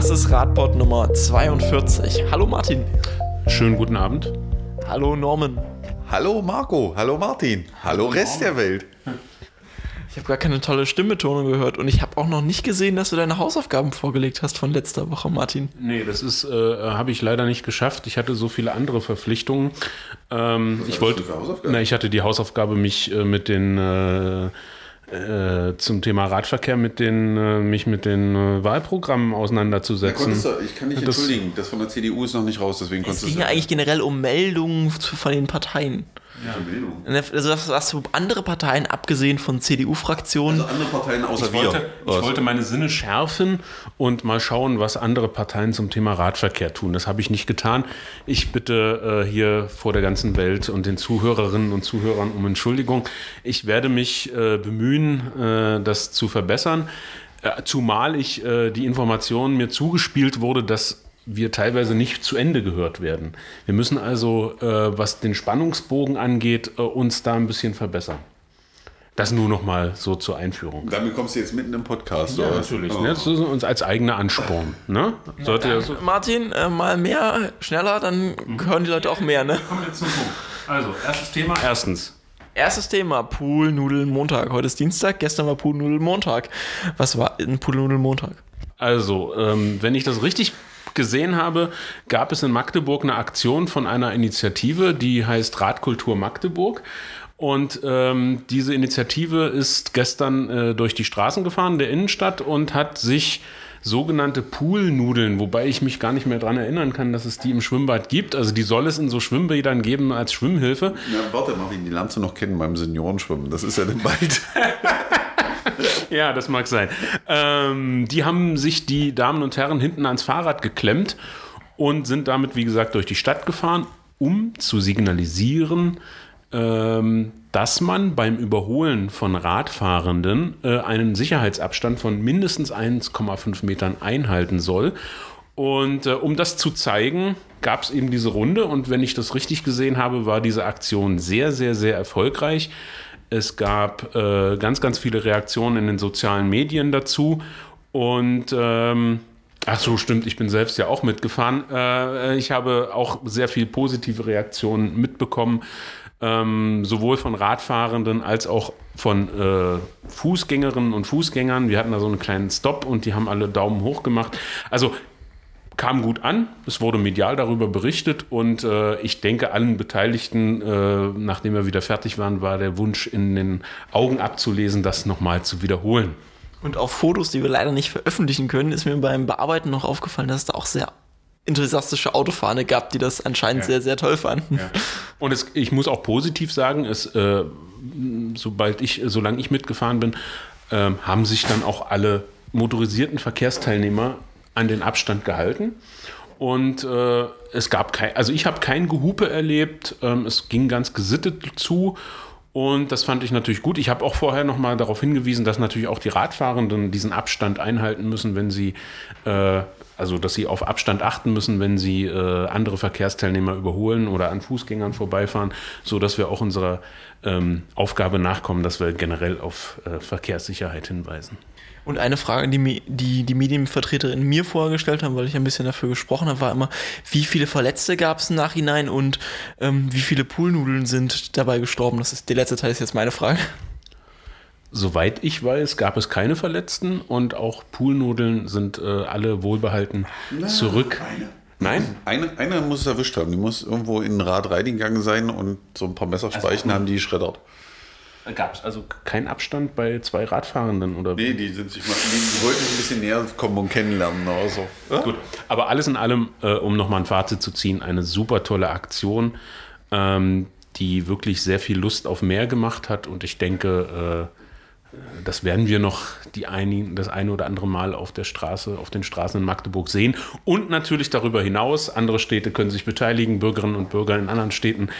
Das ist Radbot Nummer 42. Hallo Martin. Schönen guten Abend. Hallo Norman. Hallo Marco, hallo Martin, hallo Rest der Welt. Ich habe gar keine tolle Stimmbetonung gehört und ich habe auch noch nicht gesehen, dass du deine Hausaufgaben vorgelegt hast von letzter Woche, Martin. Nee, das ist, äh, habe ich leider nicht geschafft. Ich hatte so viele andere Verpflichtungen. Ähm, ich wollte, na, ich hatte die Hausaufgabe, mich äh, mit den äh, äh, zum Thema Radverkehr mit den, äh, mich mit den äh, Wahlprogrammen auseinanderzusetzen. Du, ich kann dich Das- entschuldigen, das von der CDU ist noch nicht raus, deswegen Es konntest ging du ja eigentlich generell um Meldungen von den Parteien. Bildung. Also was, was andere Parteien, abgesehen von CDU-Fraktionen, Also andere Parteien außer Ich wollte, wir. ich wollte meine Sinne schärfen und mal schauen, was andere Parteien zum Thema Radverkehr tun. Das habe ich nicht getan. Ich bitte äh, hier vor der ganzen Welt und den Zuhörerinnen und Zuhörern um Entschuldigung. Ich werde mich äh, bemühen, äh, das zu verbessern. Äh, zumal ich äh, die Information mir zugespielt wurde, dass wir teilweise nicht zu Ende gehört werden. Wir müssen also, äh, was den Spannungsbogen angeht, äh, uns da ein bisschen verbessern. Das nur noch mal so zur Einführung. Damit kommst du jetzt mitten im Podcast, Ja, oder? natürlich. Oh. Ne? Das ist uns als eigener Ansporn. Ne? Sollte ja so. Martin, äh, mal mehr, schneller, dann hören die Leute auch mehr, ne? Kommen wir zum Punkt. Also, erstes Thema. Erstens. Erstes Thema, Poolnudeln Montag. Heute ist Dienstag, gestern war Poolnudeln Montag. Was war ein Poolnudeln Montag? Also, ähm, wenn ich das richtig gesehen habe, gab es in Magdeburg eine Aktion von einer Initiative, die heißt Radkultur Magdeburg. Und ähm, diese Initiative ist gestern äh, durch die Straßen gefahren der Innenstadt und hat sich sogenannte Poolnudeln, wobei ich mich gar nicht mehr daran erinnern kann, dass es die im Schwimmbad gibt. Also die soll es in so Schwimmbädern geben als Schwimmhilfe. Na, warte, Martin, die lernst du noch kennen beim Seniorenschwimmen. Das ist ja dann bald. Ja, das mag sein. Ähm, die haben sich die Damen und Herren hinten ans Fahrrad geklemmt und sind damit, wie gesagt, durch die Stadt gefahren, um zu signalisieren, ähm, dass man beim Überholen von Radfahrenden äh, einen Sicherheitsabstand von mindestens 1,5 Metern einhalten soll. Und äh, um das zu zeigen, gab es eben diese Runde. Und wenn ich das richtig gesehen habe, war diese Aktion sehr, sehr, sehr erfolgreich. Es gab äh, ganz, ganz viele Reaktionen in den sozialen Medien dazu. Und ähm, ach so, stimmt, ich bin selbst ja auch mitgefahren. Äh, ich habe auch sehr viel positive Reaktionen mitbekommen, ähm, sowohl von Radfahrenden als auch von äh, Fußgängerinnen und Fußgängern. Wir hatten da so einen kleinen Stop und die haben alle Daumen hoch gemacht. Also kam gut an, es wurde medial darüber berichtet und äh, ich denke, allen Beteiligten, äh, nachdem wir wieder fertig waren, war der Wunsch in den Augen abzulesen, das nochmal zu wiederholen. Und auf Fotos, die wir leider nicht veröffentlichen können, ist mir beim Bearbeiten noch aufgefallen, dass es da auch sehr enthusiastische Autofahrer gab, die das anscheinend sehr, sehr toll fanden. Und es, ich muss auch positiv sagen, es, äh, sobald ich, solange ich mitgefahren bin, ähm, haben sich dann auch alle motorisierten Verkehrsteilnehmer an den Abstand gehalten. Und äh, es gab kein, also ich habe kein Gehupe erlebt. Ähm, es ging ganz gesittet zu. Und das fand ich natürlich gut. Ich habe auch vorher noch mal darauf hingewiesen, dass natürlich auch die Radfahrenden diesen Abstand einhalten müssen, wenn sie, äh, also dass sie auf Abstand achten müssen, wenn sie äh, andere Verkehrsteilnehmer überholen oder an Fußgängern vorbeifahren, so dass wir auch unserer ähm, Aufgabe nachkommen, dass wir generell auf äh, Verkehrssicherheit hinweisen. Und eine Frage, die die, die Medienvertreterin mir vorher gestellt haben, weil ich ein bisschen dafür gesprochen habe, war immer, wie viele Verletzte gab es im Nachhinein und ähm, wie viele Poolnudeln sind dabei gestorben? Das ist der letzte Teil ist jetzt meine Frage. Soweit ich weiß, gab es keine Verletzten und auch Poolnudeln sind äh, alle wohlbehalten zurück. Nein? Eine, einer muss es erwischt haben. Die muss irgendwo in ein Rad reingegangen sein und so ein paar Messerspeichen haben die geschreddert. Gab es also keinen Abstand bei zwei Radfahrenden oder Nee, die sind sich mal, die, wollten sich ein bisschen näher kommen und kennenlernen oder so. Gut, aber alles in allem, äh, um nochmal ein Fazit zu ziehen, eine super tolle Aktion, ähm, die wirklich sehr viel Lust auf mehr gemacht hat. Und ich denke, äh, das werden wir noch die ein, das eine oder andere Mal auf der Straße, auf den Straßen in Magdeburg sehen. Und natürlich darüber hinaus, andere Städte können sich beteiligen, Bürgerinnen und Bürger in anderen Städten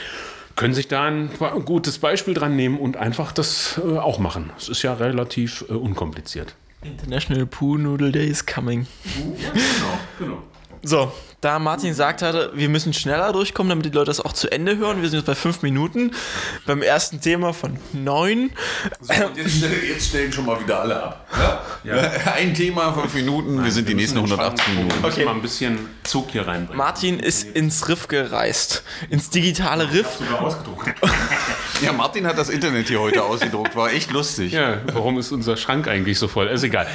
können sich da ein gutes Beispiel dran nehmen und einfach das äh, auch machen. Es ist ja relativ äh, unkompliziert. International Poolnoodle Day is coming. Genau, genau. So, da Martin gesagt hatte, wir müssen schneller durchkommen, damit die Leute das auch zu Ende hören. Wir sind jetzt bei fünf Minuten beim ersten Thema von neun. So, und jetzt, jetzt, stellen schon mal wieder alle ab. Ja? Ja. Ein Thema, fünf Minuten, Nein, wir sind wir die nächsten 180 Minuten. Okay. mal ein bisschen Zug hier reinbringen. Martin ist ins Riff gereist, ins digitale Riff. Ich sogar ausgedruckt. ja, Martin hat das Internet hier heute ausgedruckt, war echt lustig. Ja, warum ist unser Schrank eigentlich so voll? Ist egal.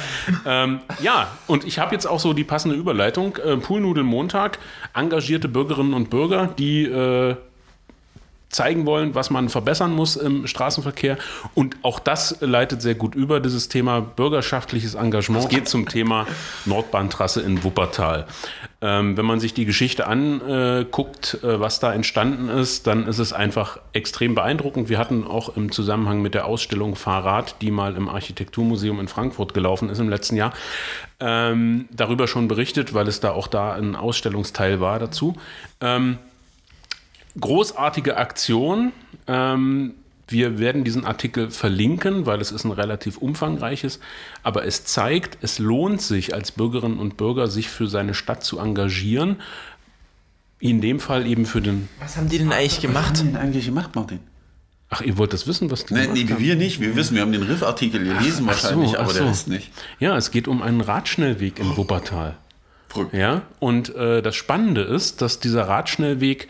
ähm, ja, und ich habe jetzt auch so die passende Überleitung. Äh, Poolnudelmontag, engagierte Bürgerinnen und Bürger, die äh, zeigen wollen, was man verbessern muss im Straßenverkehr. Und auch das leitet sehr gut über, dieses Thema bürgerschaftliches Engagement. Es geht zum Thema Nordbahntrasse in Wuppertal. Ähm, wenn man sich die Geschichte anguckt, äh, was da entstanden ist, dann ist es einfach extrem beeindruckend. Wir hatten auch im Zusammenhang mit der Ausstellung Fahrrad, die mal im Architekturmuseum in Frankfurt gelaufen ist im letzten Jahr, ähm, darüber schon berichtet, weil es da auch da ein Ausstellungsteil war dazu. Ähm, großartige Aktion. Ähm, wir werden diesen Artikel verlinken, weil es ist ein relativ umfangreiches, aber es zeigt, es lohnt sich als Bürgerinnen und Bürger, sich für seine Stadt zu engagieren. In dem Fall eben für den. Was haben die denn eigentlich gemacht? Was haben die denn eigentlich gemacht, Martin? Ach, ihr wollt das wissen, was die nee, nee, wir nicht. Wir wissen, wir haben den Riff-Artikel gelesen ach, wahrscheinlich, so, aber so. der ist nicht. Ja, es geht um einen Radschnellweg in Wuppertal. Ja, und äh, das Spannende ist, dass dieser Radschnellweg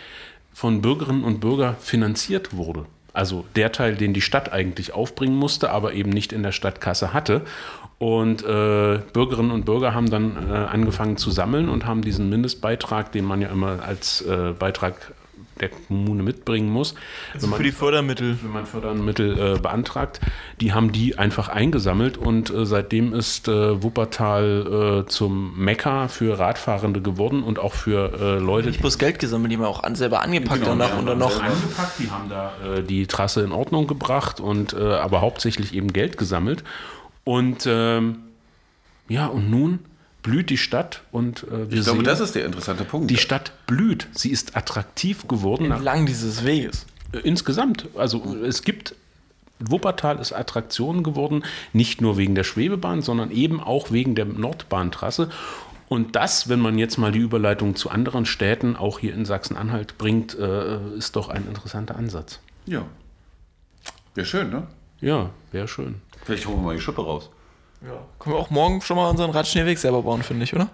von Bürgerinnen und Bürgern finanziert wurde. Also der Teil, den die Stadt eigentlich aufbringen musste, aber eben nicht in der Stadtkasse hatte. Und äh, Bürgerinnen und Bürger haben dann äh, angefangen zu sammeln und haben diesen Mindestbeitrag, den man ja immer als äh, Beitrag der Kommune mitbringen muss. Also man, für die Fördermittel. Wenn man Fördermittel äh, beantragt, die haben die einfach eingesammelt und äh, seitdem ist äh, Wuppertal äh, zum Mekka für Radfahrende geworden und auch für äh, Leute. Nicht bloß Geld gesammelt, die haben auch an, selber angepackt genau, danach und dann noch. Angepackt, die haben da äh, die Trasse in Ordnung gebracht und aber hauptsächlich eben Geld gesammelt. Und ähm, ja, und nun blüht die Stadt und äh, wir Ich glaube, sehen, das ist der interessante Punkt. Die Stadt blüht. Sie ist attraktiv geworden. Entlang dieses Weges. Äh, insgesamt. Also es gibt Wuppertal ist Attraktion geworden, nicht nur wegen der Schwebebahn, sondern eben auch wegen der Nordbahntrasse. Und das, wenn man jetzt mal die Überleitung zu anderen Städten, auch hier in Sachsen-Anhalt bringt, äh, ist doch ein interessanter Ansatz. Ja. Wäre schön, ne? Ja, wäre schön. Vielleicht holen wir mal die Schippe raus. Ja. Können wir auch morgen schon mal unseren Radschneeweg selber bauen, finde ich, oder?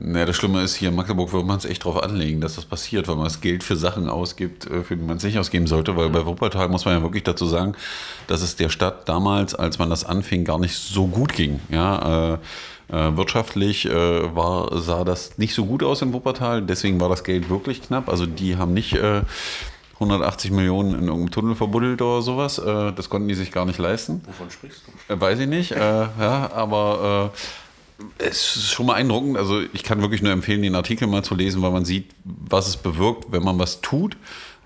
Naja, das Schlimme ist, hier in Magdeburg würde man es echt darauf anlegen, dass das passiert, weil man das Geld für Sachen ausgibt, äh, für die man es nicht ausgeben sollte. Weil bei Wuppertal muss man ja wirklich dazu sagen, dass es der Stadt damals, als man das anfing, gar nicht so gut ging. Ja, äh, äh, wirtschaftlich äh, war, sah das nicht so gut aus in Wuppertal, deswegen war das Geld wirklich knapp. Also die haben nicht äh, 180 Millionen in irgendeinem Tunnel verbuddelt oder sowas. Äh, das konnten die sich gar nicht leisten. Wovon sprichst du? Äh, weiß ich nicht. Äh, ja, aber es ist schon mal beeindruckend. Also ich kann wirklich nur empfehlen, den Artikel mal zu lesen, weil man sieht, was es bewirkt, wenn man was tut.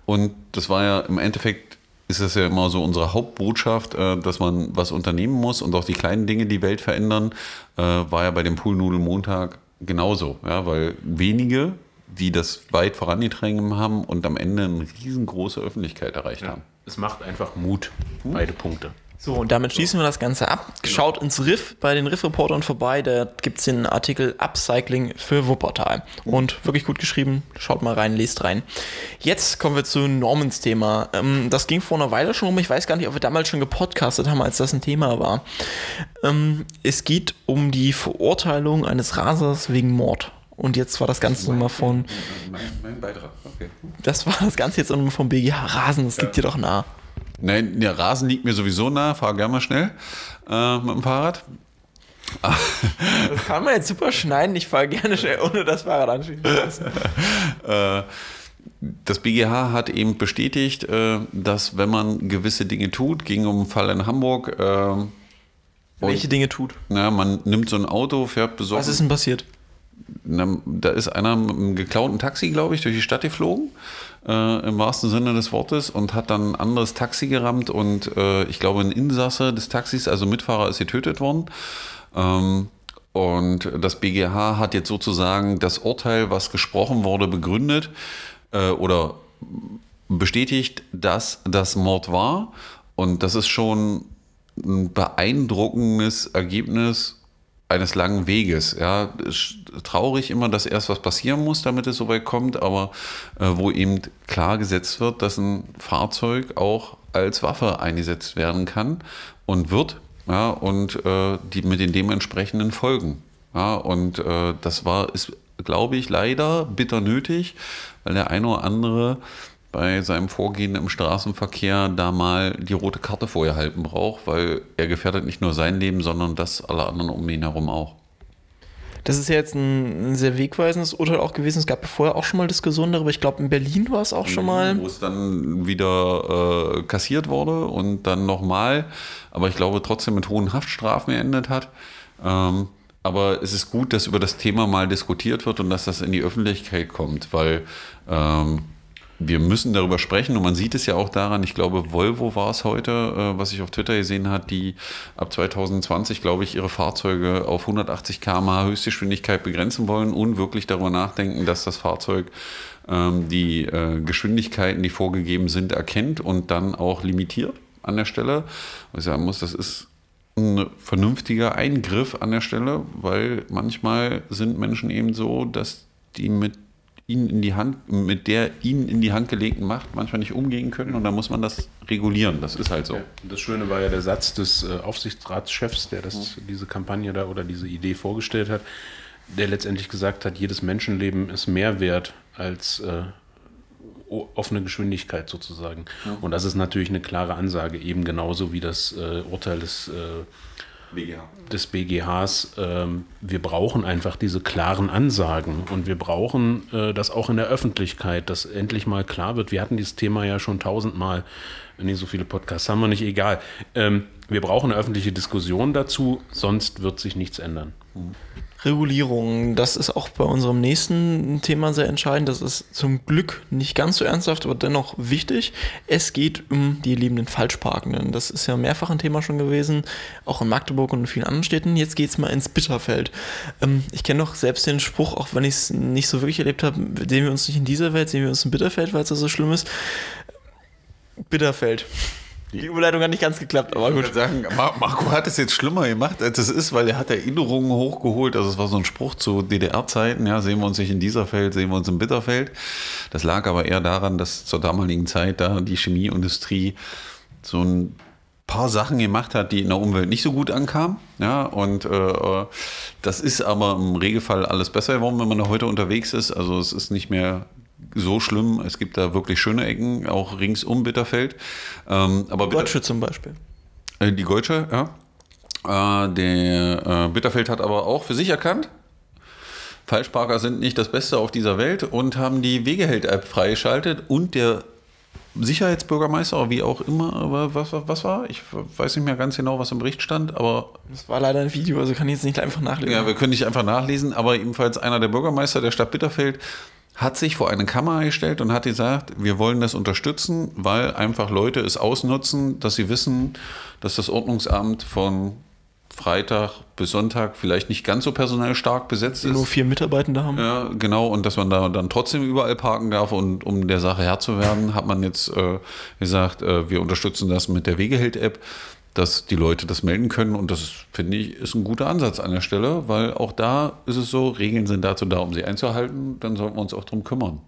Und das war ja im Endeffekt ist das ja immer so unsere Hauptbotschaft, dass man was unternehmen muss und auch die kleinen Dinge die Welt verändern, war ja bei dem Poolnudelmontag genauso, ja, weil wenige die das weit vorangetrieben haben und am Ende eine riesengroße Öffentlichkeit erreicht ja. haben. Es macht einfach Mut, hm? beide Punkte. So, und damit schließen wir das Ganze ab. Schaut ins Riff bei den Riff-Reportern vorbei. Da gibt es den Artikel Upcycling für Wuppertal. Und wirklich gut geschrieben. Schaut mal rein, lest rein. Jetzt kommen wir zu Normans Thema. Ähm, das ging vor einer Weile schon um. Ich weiß gar nicht, ob wir damals schon gepodcastet haben, als das ein Thema war. Ähm, es geht um die Verurteilung eines Rasers wegen Mord. Und jetzt war das Ganze nochmal von. Mein, mein, Beitrag, okay. Das war das Ganze jetzt nochmal vom BGH Rasen, das liegt dir doch nah. Nein, der Rasen liegt mir sowieso nah, fahr gerne mal schnell äh, mit dem Fahrrad. das kann man jetzt super schneiden, ich fahre gerne schnell ohne das Fahrrad anschließen. äh, das BGH hat eben bestätigt, äh, dass wenn man gewisse Dinge tut, ging um einen Fall in Hamburg. Äh, Welche Dinge tut? Na, man nimmt so ein Auto, fährt besorgt. Was ist denn passiert? Da ist einer mit einem geklauten Taxi, glaube ich, durch die Stadt geflogen, äh, im wahrsten Sinne des Wortes, und hat dann ein anderes Taxi gerammt und äh, ich glaube, ein Insasse des Taxis, also Mitfahrer, ist getötet worden. Ähm, und das BGH hat jetzt sozusagen das Urteil, was gesprochen wurde, begründet äh, oder bestätigt, dass das Mord war. Und das ist schon ein beeindruckendes Ergebnis eines langen Weges. Ja, traurig immer, dass erst was passieren muss, damit es soweit kommt, aber äh, wo eben klar gesetzt wird, dass ein Fahrzeug auch als Waffe eingesetzt werden kann und wird, ja, und äh, die mit den dementsprechenden Folgen. Ja, und äh, das war, ist, glaube ich, leider bitter nötig, weil der eine oder andere bei seinem Vorgehen im Straßenverkehr da mal die rote Karte vorher halten braucht, weil er gefährdet nicht nur sein Leben, sondern das aller anderen um ihn herum auch. Das ist ja jetzt ein, sehr wegweisendes Urteil auch gewesen. Es gab vorher auch schon mal Diskussionen darüber. Ich glaube, in Berlin war es auch schon mal. Wo es dann wieder äh, kassiert wurde und dann nochmal, aber ich glaube trotzdem mit hohen Haftstrafen geendet hat. Ähm, aber es ist gut, dass über das Thema mal diskutiert wird und dass das in die Öffentlichkeit kommt, weil ähm, wir müssen darüber sprechen und man sieht es ja auch daran, ich glaube, Volvo war es heute, äh, was ich auf Twitter gesehen hat, die ab 2020, glaube ich, ihre Fahrzeuge auf 180 km/h Höchstgeschwindigkeit begrenzen wollen und wirklich darüber nachdenken, dass das Fahrzeug ähm, die äh, Geschwindigkeiten, die vorgegeben sind, erkennt und dann auch limitiert an der Stelle. Was ich sagen muss, das ist ein vernünftiger Eingriff an der Stelle, weil manchmal sind Menschen eben so, dass die mit ihnen in die Hand, mit der ihnen in die Hand gelegten Macht manchmal nicht umgehen können und da muss man das regulieren. Das ist halt so. Ja, das Schöne war ja der Satz des äh, Aufsichtsratschefs, der das, mhm. diese Kampagne da oder diese Idee vorgestellt hat, der letztendlich gesagt hat, jedes Menschenleben ist mehr wert als äh, offene Geschwindigkeit sozusagen. Ja. Und das ist natürlich eine klare Ansage, eben genauso wie das äh, Urteil des äh, BGH. des BGHs. Ähm, wir brauchen einfach diese klaren Ansagen und wir brauchen äh, das auch in der Öffentlichkeit, dass endlich mal klar wird. Wir hatten dieses Thema ja schon tausendmal. Nee, so viele Podcasts haben wir nicht, egal. Ähm, wir brauchen eine öffentliche Diskussion dazu, sonst wird sich nichts ändern. Regulierung, das ist auch bei unserem nächsten Thema sehr entscheidend. Das ist zum Glück nicht ganz so ernsthaft, aber dennoch wichtig. Es geht um die lebenden Falschparkenden. Das ist ja mehrfach ein Thema schon gewesen, auch in Magdeburg und in vielen anderen Städten. Jetzt geht es mal ins Bitterfeld. Ähm, ich kenne doch selbst den Spruch, auch wenn ich es nicht so wirklich erlebt habe, sehen wir uns nicht in dieser Welt, sehen wir uns in Bitterfeld, weil es so schlimm ist. Bitterfeld. Die Überleitung hat nicht ganz geklappt, aber gut. Ich sagen, Marco hat es jetzt schlimmer gemacht, als es ist, weil er hat Erinnerungen hochgeholt. Also es war so ein Spruch zu DDR-Zeiten, ja, sehen wir uns nicht in dieser Feld, sehen wir uns im Bitterfeld. Das lag aber eher daran, dass zur damaligen Zeit da die Chemieindustrie so ein paar Sachen gemacht hat, die in der Umwelt nicht so gut ankamen. Ja, und äh, das ist aber im Regelfall alles besser geworden, wenn man da heute unterwegs ist. Also es ist nicht mehr so schlimm. Es gibt da wirklich schöne Ecken, auch rings um Bitterfeld. Ähm, aber Gotsche zum Beispiel. Äh, die Gotsche, ja. Äh, der äh, Bitterfeld hat aber auch für sich erkannt, Falschparker sind nicht das Beste auf dieser Welt und haben die Wegeheld-App freigeschaltet und der Sicherheitsbürgermeister, wie auch immer, was, was war? Ich weiß nicht mehr ganz genau, was im Bericht stand, aber. Das war leider ein Video, also kann ich jetzt nicht einfach nachlesen. Ja, wir können nicht einfach nachlesen, aber ebenfalls einer der Bürgermeister der Stadt Bitterfeld hat sich vor eine Kamera gestellt und hat gesagt, wir wollen das unterstützen, weil einfach Leute es ausnutzen, dass sie wissen, dass das Ordnungsamt von Freitag bis Sonntag vielleicht nicht ganz so personell stark besetzt ist. Nur vier Mitarbeitende haben. Ja, genau. Und dass man da dann trotzdem überall parken darf. Und um der Sache Herr zu werden, hat man jetzt äh, gesagt, äh, wir unterstützen das mit der Wegeheld-App dass die Leute das melden können. Und das, finde ich, ist ein guter Ansatz an der Stelle, weil auch da ist es so, Regeln sind dazu da, um sie einzuhalten. Dann sollten wir uns auch darum kümmern.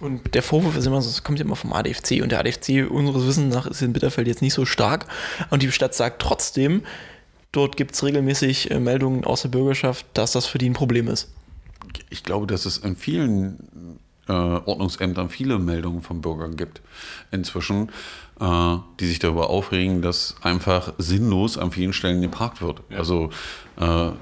Und der Vorwurf ist immer, es kommt ja immer vom ADFC und der ADFC unseres Wissens nach ist in Bitterfeld jetzt nicht so stark. Und die Stadt sagt trotzdem, dort gibt es regelmäßig äh, Meldungen aus der Bürgerschaft, dass das für die ein Problem ist. Ich glaube, dass es in vielen äh, Ordnungsämtern viele Meldungen von Bürgern gibt inzwischen. Äh, die sich darüber aufregen, dass einfach sinnlos an vielen Stellen geparkt wird. Ja. Also äh, äh,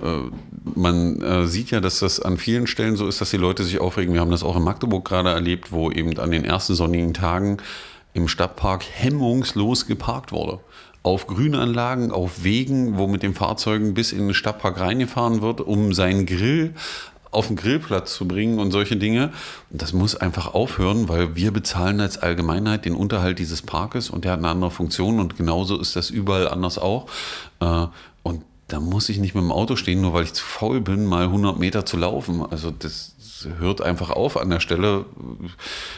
man äh, sieht ja, dass das an vielen Stellen so ist, dass die Leute sich aufregen. Wir haben das auch in Magdeburg gerade erlebt, wo eben an den ersten sonnigen Tagen im Stadtpark hemmungslos geparkt wurde auf Grünanlagen, auf Wegen, wo mit den Fahrzeugen bis in den Stadtpark reingefahren wird, um seinen Grill auf den Grillplatz zu bringen und solche Dinge. Das muss einfach aufhören, weil wir bezahlen als Allgemeinheit den Unterhalt dieses Parkes und der hat eine andere Funktion und genauso ist das überall anders auch. Äh, und da muss ich nicht mit dem Auto stehen, nur weil ich zu faul bin, mal 100 Meter zu laufen. Also das hört einfach auf an der Stelle.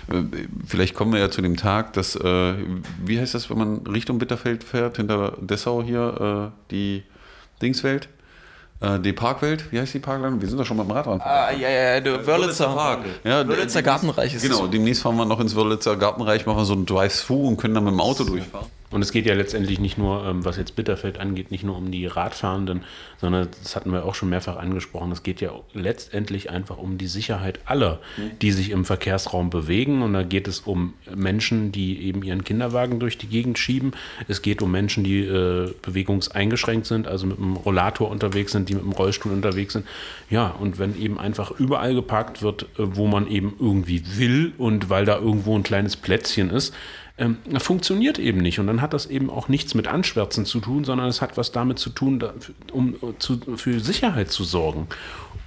Äh, vielleicht kommen wir ja zu dem Tag, dass, äh, wie heißt das, wenn man Richtung Bitterfeld fährt, hinter Dessau hier, die Dingswelt? Äh, die Parkwelt, wie heißt die Parkland? Wir sind doch schon mit dem Rad dran. Ah, ja, ja, der Wörlitzer Park. Ja, Wörlitzer Gartenreich ist Genau, demnächst fahren wir noch ins Wörlitzer Gartenreich, machen so ein Drive-Thru und können dann mit dem Auto durchfahren. Und es geht ja letztendlich nicht nur, ähm, was jetzt Bitterfeld angeht, nicht nur um die Radfahrenden, sondern das hatten wir auch schon mehrfach angesprochen. Es geht ja letztendlich einfach um die Sicherheit aller, die sich im Verkehrsraum bewegen. Und da geht es um Menschen, die eben ihren Kinderwagen durch die Gegend schieben. Es geht um Menschen, die äh, bewegungseingeschränkt sind, also mit dem Rollator unterwegs sind, die mit dem Rollstuhl unterwegs sind. Ja, und wenn eben einfach überall geparkt wird, äh, wo man eben irgendwie will und weil da irgendwo ein kleines Plätzchen ist, ähm, funktioniert eben nicht. Und dann hat das eben auch nichts mit Anschwärzen zu tun, sondern es hat was damit zu tun, da, um äh, zu, für Sicherheit zu sorgen.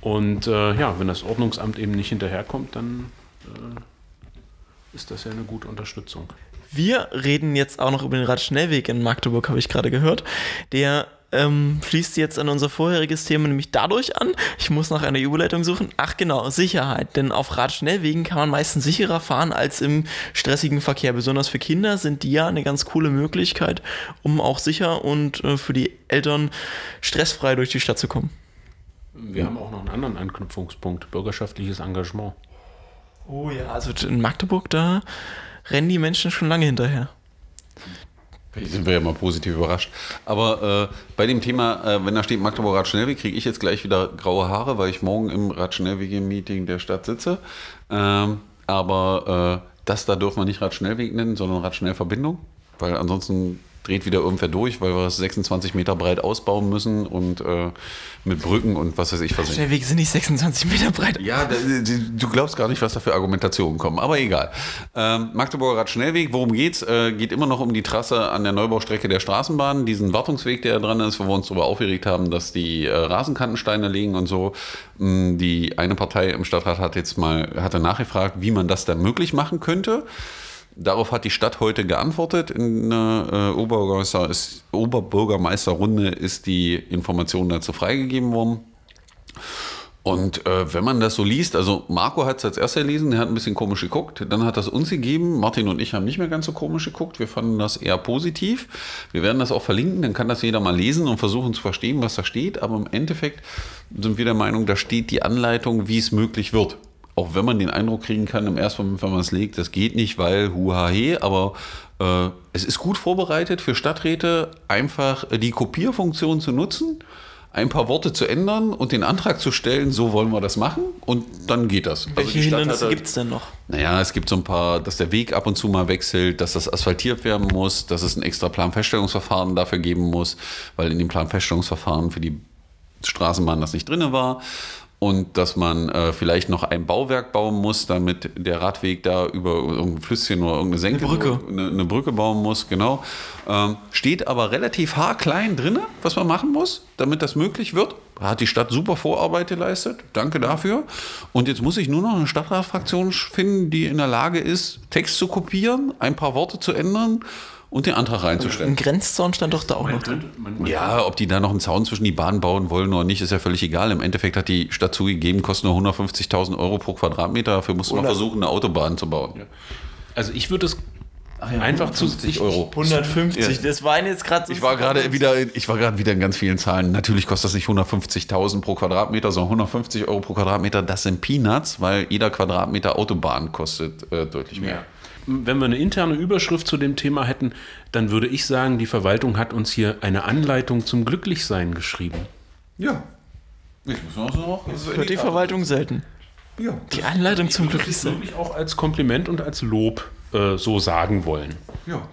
Und äh, ja, wenn das Ordnungsamt eben nicht hinterherkommt, dann äh, ist das ja eine gute Unterstützung. Wir reden jetzt auch noch über den Radschnellweg in Magdeburg, habe ich gerade gehört. Der ähm, schließt jetzt an unser vorheriges Thema nämlich dadurch an. Ich muss nach einer Überleitung suchen. Ach genau, Sicherheit. Denn auf Radschnellwegen kann man meistens sicherer fahren als im stressigen Verkehr. Besonders für Kinder sind die ja eine ganz coole Möglichkeit, um auch sicher und äh, für die Eltern stressfrei durch die Stadt zu kommen. Wir haben auch noch einen anderen Anknüpfungspunkt, bürgerschaftliches Engagement. Oh ja, also in Magdeburg, da rennen die Menschen schon lange hinterher. Hier sind wir ja mal positiv überrascht. Aber äh, bei dem Thema, äh, wenn da steht Magdeburg Radschnellweg, kriege ich jetzt gleich wieder graue Haare, weil ich morgen im Radschnellwege-Meeting der Stadt sitze. Ähm, aber äh, das da dürfen wir nicht Radschnellweg nennen, sondern Radschnellverbindung, weil ansonsten dreht wieder irgendwer durch, weil wir es 26 Meter breit ausbauen müssen und äh, mit Brücken und was weiß ich versehen. Schnellwege sind nicht 26 Meter breit. Ja, da- du glaubst gar nicht, was da für Argumentationen kommen, aber egal. Ähm, Magdeburger Radschnellweg, worum geht's? Äh, geht immer noch um die Trasse an der Neubaustrecke der Straßenbahn, diesen Wartungsweg, der da dran ist, wo wir uns darüber aufgeregt haben, dass die äh, Rasenkantensteine liegen und so. Mm, Die eine Partei im Stadtrat hat jetzt mal, hatte nachgefragt, wie man das dann möglich machen könnte. Darauf hat die Stadt heute geantwortet. In der äh, Oberbürgermeister ist, Oberbürgermeisterrunde ist die Information dazu freigegeben worden. Und äh, wenn man das so liest, also Marco hat es als erster gelesen, der hat ein bisschen komisch geguckt, dann hat das uns gegeben, Martin und ich haben nicht mehr ganz so komisch geguckt, wir fanden das eher positiv. Wir werden das auch verlinken, dann kann das jeder mal lesen und versuchen zu verstehen, was da steht, aber im Endeffekt sind wir der Meinung, da steht die Anleitung, wie es möglich wird. Auch wenn man den Eindruck kriegen kann, im ersten Moment, wenn man es legt, das geht nicht, weil huhahe, aber äh, es ist gut vorbereitet für Stadträte, einfach äh, die Kopierfunktion zu nutzen ein paar Worte zu ändern und den Antrag zu stellen, so wollen wir das machen und dann geht das. Also Welche Stadt Hindernisse halt- gibt es denn noch? Naja, es gibt so ein paar, dass der Weg ab und zu mal wechselt, dass das asphaltiert werden muss, dass es ein extra Planfeststellungsverfahren dafür geben muss, weil in dem Planfeststellungsverfahren für die Straßenbahn das nicht drin war. Und dass man äh, vielleicht noch ein Bauwerk bauen muss, damit der Radweg da über irgendein Flüsschen oder irgendeine Senke, Eine Brücke. Eine, eine Brücke bauen muss, genau. Ähm, steht aber relativ haarklein drin, was man machen muss, damit das möglich wird. Hat die Stadt super Vorarbeit geleistet. Danke dafür. Und jetzt muss ich nur noch eine Stadtratsfraktion finden, die in der Lage ist, Text zu kopieren, ein paar Worte zu ändern und den Antrag reinzustellen. Ein Grenzzaun stand doch da auch Man noch drin. könnte, man, man Ja, ob die da noch einen Zaun zwischen die Bahnen bauen wollen oder nicht, ist ja völlig egal. Im Endeffekt hat die Stadt zugegeben, kostet nur 150.000 Euro pro Quadratmeter. Dafür muss man versuchen, eine Autobahn zu bauen. Also ich würde es einfach zu 50 Euro. 150, Ja. das waren jetzt gerade so. Ich war gerade wieder, ich war gerade wieder in ganz vielen Zahlen. Natürlich kostet das nicht 150.000 pro Quadratmeter, sondern 150 Euro pro Quadratmeter. Das sind Peanuts, weil jeder Quadratmeter Autobahn kostet äh, deutlich mehr. Wenn wir eine interne Überschrift zu dem Thema hätten, dann würde ich sagen, die Verwaltung hat uns hier eine Anleitung zum Glücklichsein geschrieben. Ja. Ich muss noch so Hört die Verwaltung selten. Ja. Die Anleitung zum Ich würde Glücklichsein. wirklich auch als Kompliment und als Lob äh, so sagen wollen. ja.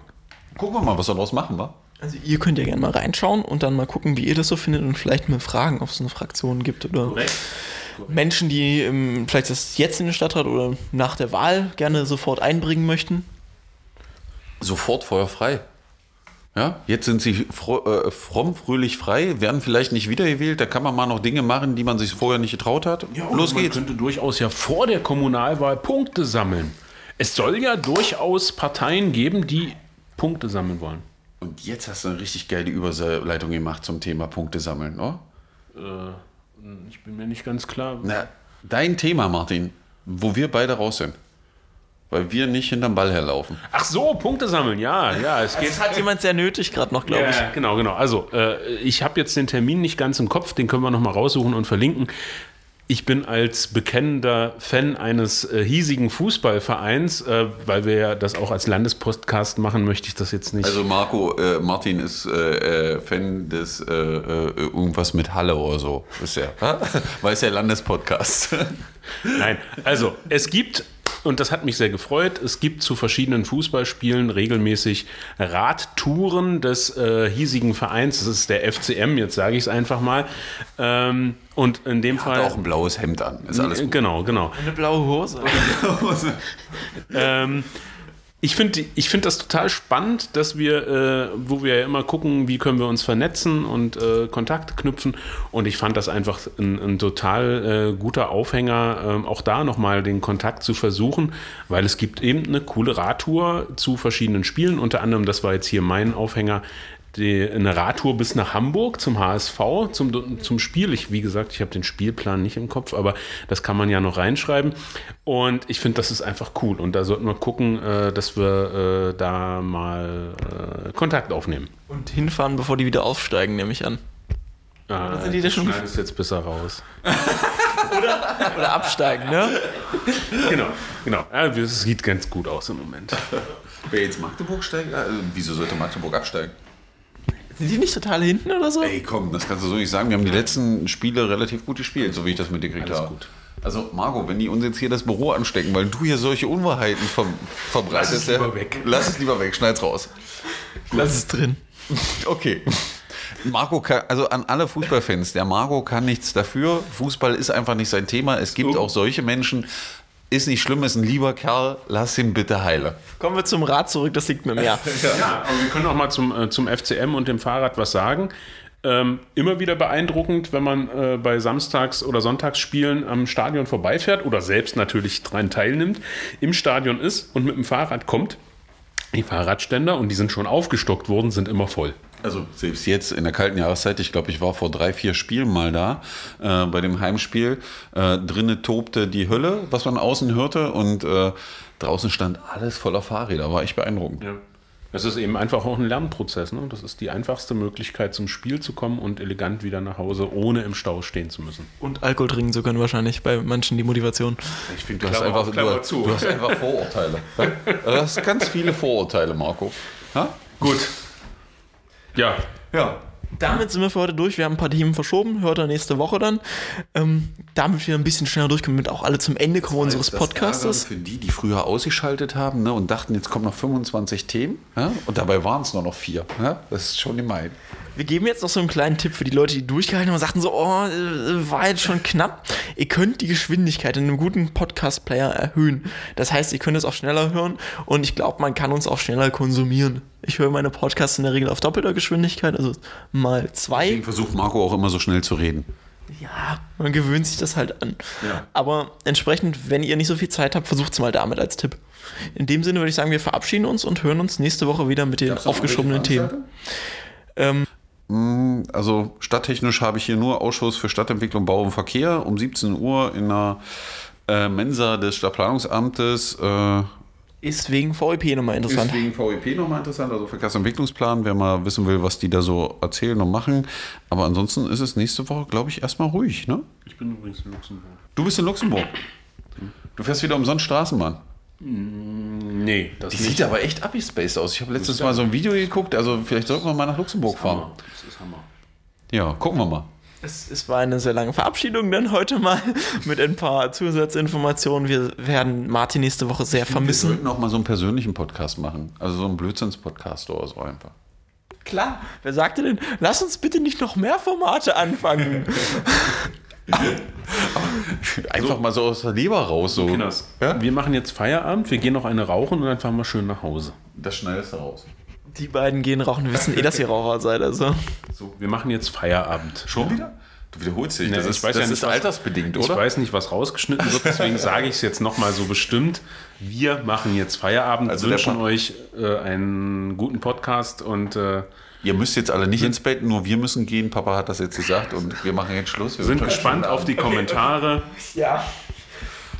Gucken wir mal, was wir daraus machen, wa? Also ihr könnt ja gerne mal reinschauen und dann mal gucken, wie ihr das so findet und vielleicht mal fragen, ob es eine Fraktion gibt oder Menschen, die ähm, vielleicht das jetzt in den Stadtrat oder nach der Wahl gerne sofort einbringen möchten. sofort feuerfrei. Ja, jetzt sind sie fro äh, fromm, fröhlich frei, werden vielleicht nicht wiedergewählt, da kann man mal noch Dinge machen, die man sich vorher nicht getraut hat. Los man geht's. könnte durchaus ja vor der Kommunalwahl Punkte sammeln. Es soll ja durchaus Parteien geben, die Punkte sammeln wollen. Und jetzt hast du eine richtig geile Überleitung gemacht zum Thema Punkte sammeln, ne? Ich bin mir nicht ganz klar. Na, dein Thema, Martin, wo wir beide raus sind. weil wir nicht hinterm Ball herlaufen. Ach so, Punkte sammeln, ja, ja. Es geht. Das hat jemand sehr nötig gerade noch, glaube ich. Ja, genau, genau. Also, äh, ich habe jetzt den Termin nicht ganz im Kopf, den können wir nochmal raussuchen und verlinken. Ich bin als bekennender Fan eines äh, hiesigen Fußballvereins, äh, weil wir ja das auch als Landespodcast machen, möchte ich das jetzt nicht. Also Marco, äh, Martin ist äh, äh, Fan des äh, irgendwas mit Halle oder so. Ist ja, weil es ja Landespodcast. Nein, also es gibt, und das hat mich sehr gefreut, es gibt zu verschiedenen Fußballspielen regelmäßig Radtouren des äh, hiesigen Vereins. Das ist der FCM, jetzt sage ich es einfach mal. Ähm, und in dem Hat Fall. auch ein blaues Hemd an. Ist alles gut. Genau, genau. Eine blaue Hose. Ähm, ich finde ich find das total spannend, dass wir, äh, wo wir ja immer gucken, wie können wir uns vernetzen und äh, Kontakte knüpfen. Und ich fand das einfach ein, ein total äh, guter Aufhänger, ähm, auch da nochmal den Kontakt zu versuchen, weil es gibt eben eine coole Radtour zu verschiedenen Spielen. Unter anderem, das war jetzt hier mein Aufhänger, die, eine Radtour bis nach Hamburg zum HSV, zum, zum Spiel. Ich, wie gesagt, ich habe den Spielplan nicht im Kopf, aber das kann man ja noch reinschreiben. Und ich finde, das ist einfach cool. Und da sollten wir gucken, äh, dass wir äh, da mal äh, Kontakt aufnehmen. Und hinfahren, bevor die wieder aufsteigen, nehme ich an. Oder sind die da schon schneidest jetzt besser raus. Oder absteigen, ne? genau, genau. Das sieht ganz gut aus im Moment. Wer jetzt Magdeburg steigt? Also, wieso sollte Magdeburg absteigen? Sind die nicht total hinten oder so? Ey, komm, das kannst du so nicht sagen. Wir haben die letzten Spiele relativ gut gespielt, so wie ich das mitgekriegt Alles habe. gut. Also, Marco, wenn die uns jetzt hier das Büro anstecken, weil du hier solche Unwahrheiten ver verbreitest, Lass es lieber weg. Lass es lieber weg, schneid's raus. Lass es drin. Okay. Marco kann, also an alle Fußballfans, der Marco kann nichts dafür. Fußball ist einfach nicht sein Thema. Es gibt So. auch solche Menschen. Ist nicht schlimm, ist ein lieber Kerl. Lass ihn bitte heile. Kommen wir zum Rad zurück, das liegt mir mehr. Ja, aber wir können auch mal zum, äh, zum FCM und dem Fahrrad was sagen. Ähm, immer wieder beeindruckend, wenn man äh, bei Samstags- oder Sonntagsspielen am Stadion vorbeifährt oder selbst natürlich daran teilnimmt, im Stadion ist und mit dem Fahrrad kommt. Die Fahrradständer, und die sind schon aufgestockt worden, sind immer voll. Also selbst jetzt in der kalten Jahreszeit, ich glaube, ich war vor drei, vier Spielen mal da, äh, bei dem Heimspiel. Äh, drinnen tobte die Hölle, was man außen hörte, und äh, draußen stand alles voller Fahrräder. War echt beeindruckend. Ja. Es ist eben einfach auch ein Lernprozess. Ne? Das ist die einfachste Möglichkeit, zum Spiel zu kommen und elegant wieder nach Hause, ohne im Stau stehen zu müssen. Und Alkohol trinken zu können wahrscheinlich bei manchen die Motivation. Ich finde, Du hast, einfach, du, du hast einfach Vorurteile. Du hast ganz viele Vorurteile, Marco. Ha? Gut. Ja, Ja. Damit sind wir für heute durch. Wir haben ein paar Themen verschoben. Hört ihr nächste Woche dann. Ähm, damit wir ein bisschen schneller durchkommen, damit auch alle zum Ende kommen unseres Das Podcastes. Ärgern Für die, die früher ausgeschaltet haben ne, und dachten, jetzt kommen noch 25 Themen. Ja? Und dabei waren es nur noch vier. Ja? Das ist schon gemein. Wir geben jetzt noch so einen kleinen Tipp für die Leute, die durchgehalten haben und sagten so, oh, äh, war jetzt schon knapp. Ihr könnt die Geschwindigkeit in einem guten Podcast-Player erhöhen. Das heißt, ihr könnt es auch schneller hören und ich glaube, man kann uns auch schneller konsumieren. Ich höre meine Podcasts in der Regel auf doppelter Geschwindigkeit, also mal zwei. Deswegen versucht Marco auch immer so schnell zu reden. Ja, man gewöhnt sich das halt an. Ja. Aber entsprechend, wenn ihr nicht so viel Zeit habt, versucht es mal damit als Tipp. In dem Sinne würde ich sagen, wir verabschieden uns und hören uns nächste Woche wieder mit den aufgeschobenen Themen. Ähm, Also stadttechnisch habe ich hier nur Ausschuss für Stadtentwicklung, Bau und Verkehr um 17 Uhr in der äh, Mensa des Stadtplanungsamtes. Äh, ist wegen VEP nochmal interessant. Ist wegen VEP nochmal interessant, also Verkehrsentwicklungsplan, wer mal wissen will, was die da so erzählen und machen. Aber ansonsten ist es nächste Woche, glaube ich, erstmal ruhig, ne? ich bin übrigens in Luxemburg. Du bist in Luxemburg. Du fährst wieder umsonst Straßenbahn. Nee, das Die sieht aber echt abgespaced aus. Ich habe letztes Mal so ein Video geguckt, also vielleicht sollten wir mal nach Luxemburg fahren. Das ist Hammer. Ja, gucken wir mal. Es, es war eine sehr lange Verabschiedung dann heute mal mit ein paar Zusatzinformationen. Wir werden Martin nächste Woche sehr Wir vermissen. sollten auch mal so einen persönlichen Podcast machen. Also so einen Blödsinns-Podcast oder so einfach. Klar. Wer sagte denn, lass uns bitte nicht noch mehr Formate anfangen? Einfach mal so aus der Leber raus. So. Kinders, Ja? wir machen jetzt Feierabend, wir gehen noch eine rauchen und dann fahren wir schön nach Hause. Das schneidest du raus. Die beiden gehen rauchen, wir wissen eh, dass ihr Raucher seid. Also. So, wir machen jetzt Feierabend. Schon wieder? Du wiederholst dich. Nee, das ich ist, weiß das ja nicht, ist altersbedingt, Ich oder? weiß nicht, was rausgeschnitten wird, deswegen sage ich es jetzt nochmal so bestimmt. Wir machen jetzt Feierabend, Also wünschen euch äh, einen guten Podcast und äh, Ihr müsst jetzt alle nicht ins Bett, nur wir müssen gehen. Papa hat das jetzt gesagt und wir machen jetzt Schluss. Wir sind gespannt auf die Kommentare. Ja.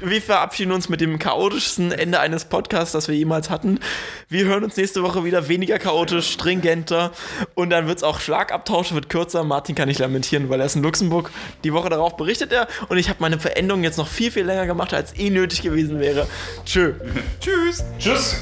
wir verabschieden uns mit dem chaotischsten Ende eines Podcasts, das wir jemals hatten. Wir hören uns nächste Woche wieder weniger chaotisch, stringenter und dann wird es auch Schlagabtausch, wird kürzer. Martin kann nicht lamentieren, weil er ist in Luxemburg. Die Woche darauf berichtet er und ich habe meine Veränderung jetzt noch viel, viel länger gemacht, als eh nötig gewesen wäre. Tschö. Tschüss. Tschüss.